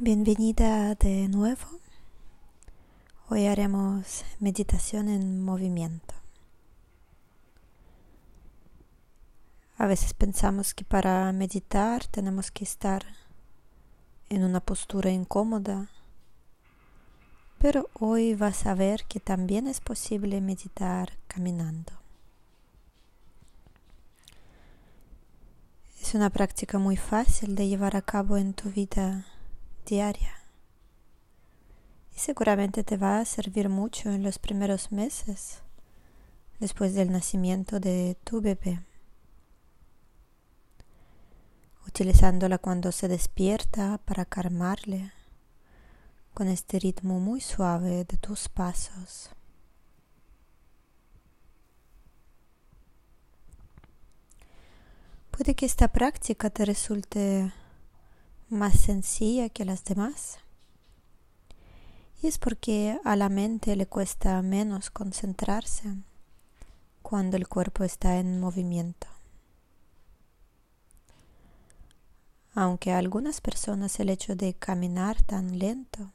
Bienvenida de nuevo. Hoy haremos meditación en movimiento. A veces pensamos que para meditar tenemos que estar en una postura incómoda, pero hoy vas a ver que también es posible meditar caminando. Es una práctica muy fácil de llevar a cabo en tu vida diaria. Y seguramente te va a servir mucho en los primeros meses después del nacimiento de tu bebé. Utilizándola cuando se despierta para calmarle con este ritmo muy suave de tus pasos. Puede que esta práctica te resulte más sencilla que las demás. Y es porque a la mente le cuesta menos concentrarse cuando el cuerpo está en movimiento. Aunque a algunas personas el hecho de caminar tan lento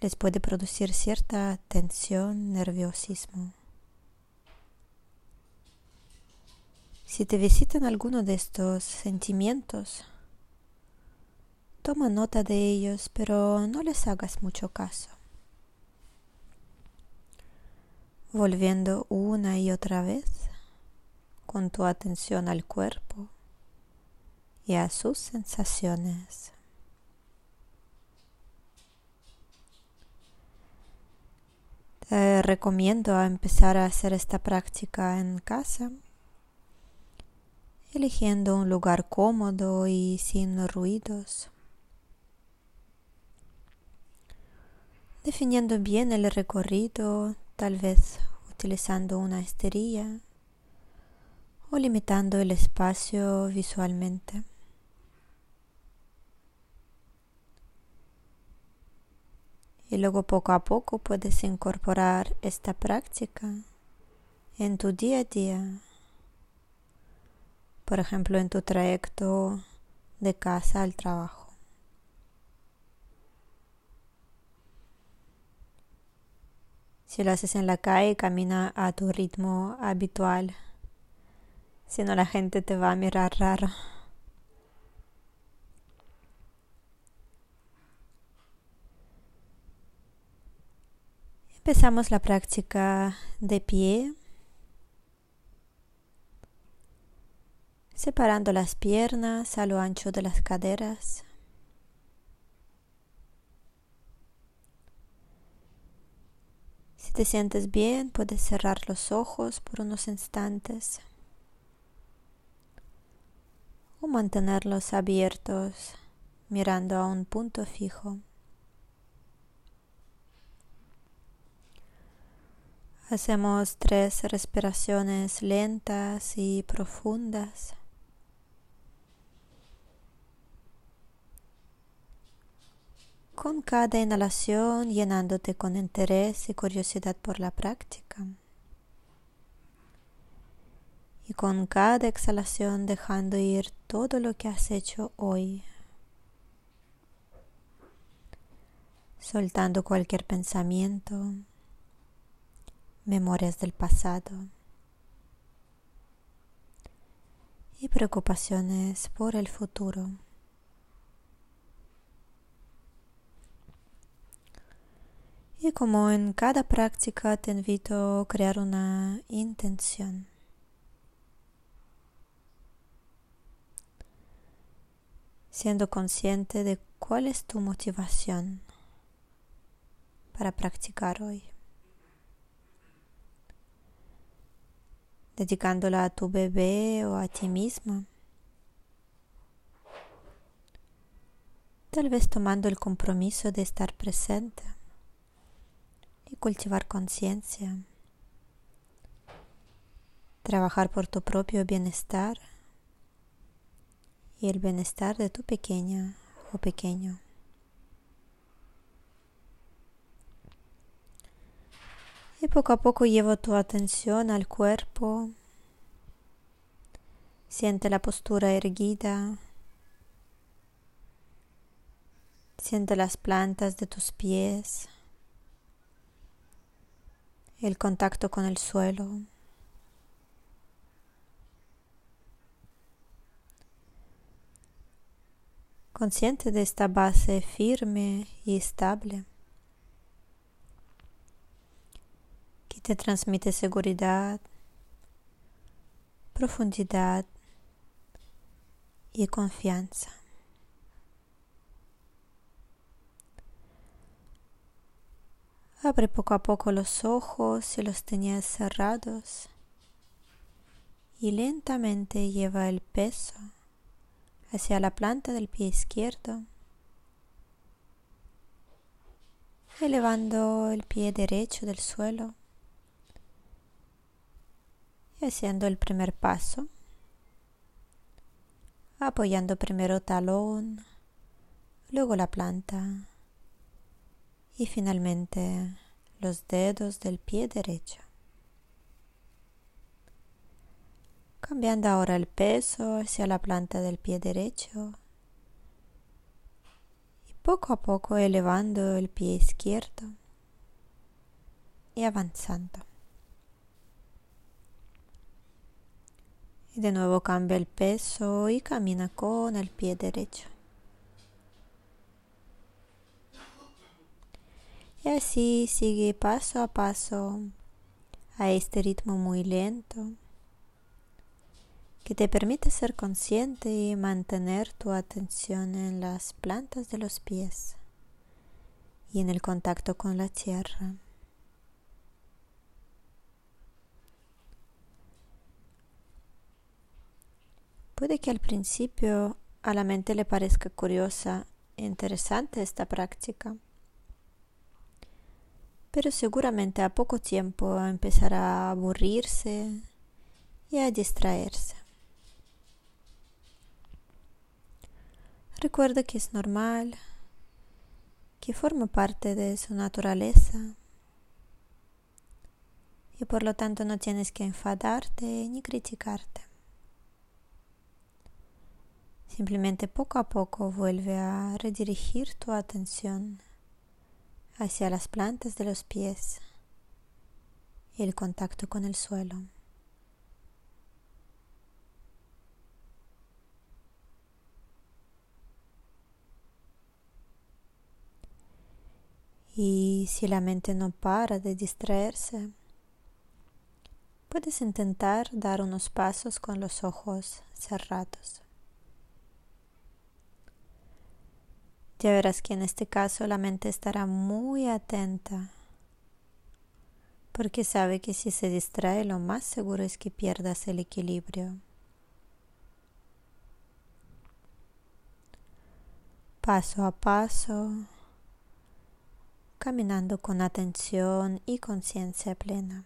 les puede producir cierta tensión, nerviosismo. Si te visitan alguno de estos sentimientos, Toma nota de ellos, pero no les hagas mucho caso. Volviendo una y otra vez con tu atención al cuerpo y a sus sensaciones. Te recomiendo empezar a hacer esta práctica en casa, eligiendo un lugar cómodo y sin ruidos. Definiendo bien el recorrido, tal vez utilizando una esterilla o limitando el espacio visualmente. Y luego poco a poco puedes incorporar esta práctica en tu día a día. Por ejemplo, en tu trayecto de casa al trabajo. Si lo haces en la calle, camina a tu ritmo habitual. Si no, la gente te va a mirar raro. Empezamos la práctica de pie, separando las piernas a lo ancho de las caderas. Te sientes bien, puedes cerrar los ojos por unos instantes o mantenerlos abiertos mirando a un punto fijo. Hacemos tres respiraciones lentas y profundas. Con cada inhalación llenándote con interés y curiosidad por la práctica. Y con cada exhalación dejando ir todo lo que has hecho hoy. Soltando cualquier pensamiento, memorias del pasado y preocupaciones por el futuro. Y como en cada práctica te invito a crear una intención. Siendo consciente de cuál es tu motivación para practicar hoy. Dedicándola a tu bebé o a ti misma. Tal vez tomando el compromiso de estar presente y cultivar conciencia. Trabajar por tu propio bienestar y el bienestar de tu pequeña o pequeño. Y poco a poco llevo tu atención al cuerpo. Siente la postura erguida. Siente las plantas de tus pies, el contacto con el suelo. Consciente de esta base firme y estable que te transmite seguridad, profundidad y confianza. Abre poco a poco los ojos si los tenías cerrados y lentamente lleva el peso hacia la planta del pie izquierdo, elevando el pie derecho del suelo y haciendo el primer paso, apoyando primero talón, luego la planta y finalmente los dedos del pie derecho. Cambiando ahora el peso hacia la planta del pie derecho y poco a poco elevando el pie izquierdo y avanzando. Y de nuevo cambia el peso y camina con el pie derecho. Y así sigue paso a paso a este ritmo muy lento que te permite ser consciente y mantener tu atención en las plantas de los pies y en el contacto con la tierra. Puede que al principio a la mente le parezca curiosa e interesante esta práctica pero seguramente a poco tiempo empezará a aburrirse y a distraerse. Recuerda que es normal, que forma parte de su naturaleza y por lo tanto no tienes que enfadarte ni criticarte. Simplemente poco a poco vuelve a redirigir tu atención hacia las plantas de los pies y el contacto con el suelo. Y si la mente no para de distraerse, puedes intentar dar unos pasos con los ojos cerrados. Ya verás que en este caso la mente estará muy atenta porque sabe que si se distrae lo más seguro es que pierdas el equilibrio. Paso a paso, caminando con atención y conciencia plena.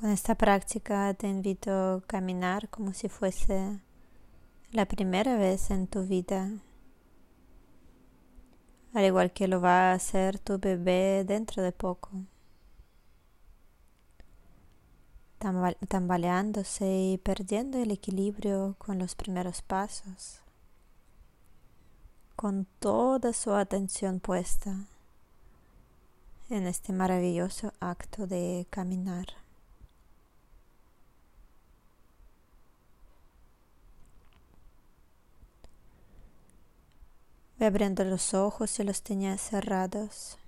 Con esta práctica te invito a caminar como si fuese la primera vez en tu vida, al igual que lo va a hacer tu bebé dentro de poco, tambaleándose y perdiendo el equilibrio con los primeros pasos, con toda su atención puesta en este maravilloso acto de caminar. Voy abriendo los ojos si los tenía cerrados.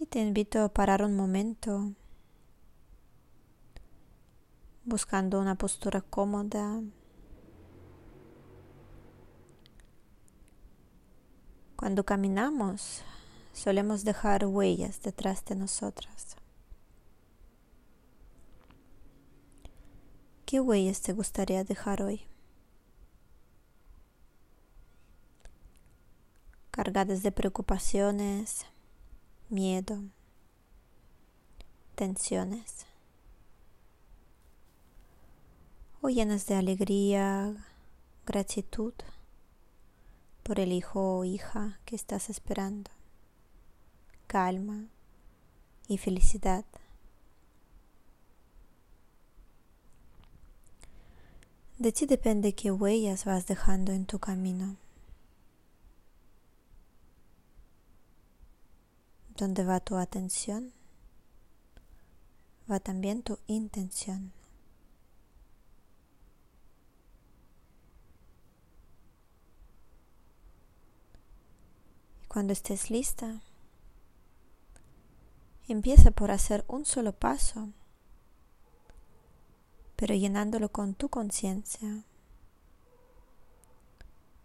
Y te invito a parar un momento buscando una postura cómoda. Cuando caminamos, solemos dejar huellas detrás de nosotras. ¿Qué huellas te gustaría dejar hoy? Cargadas de preocupaciones, miedo, tensiones. O llenas de alegría, gratitud por el hijo o hija que estás esperando, calma y felicidad. De ti depende qué huellas vas dejando en tu camino. Donde va tu atención, va también tu intención. Y cuando estés lista, empieza por hacer un solo paso, pero llenándolo con tu conciencia,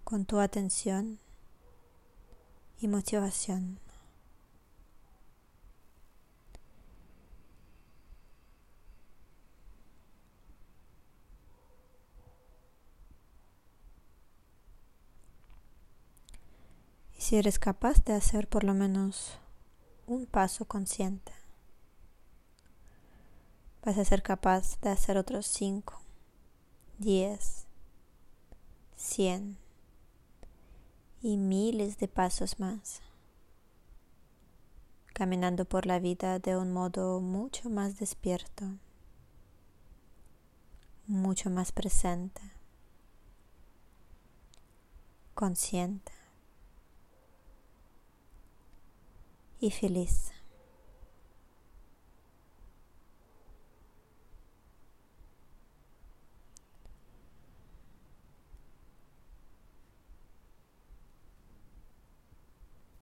con tu atención y motivación. si eres capaz de hacer por lo menos un paso consciente, vas a ser capaz de hacer otros 5, 10, 100 y miles de pasos más, caminando por la vida de un modo mucho más despierto, mucho más presente, consciente y feliz.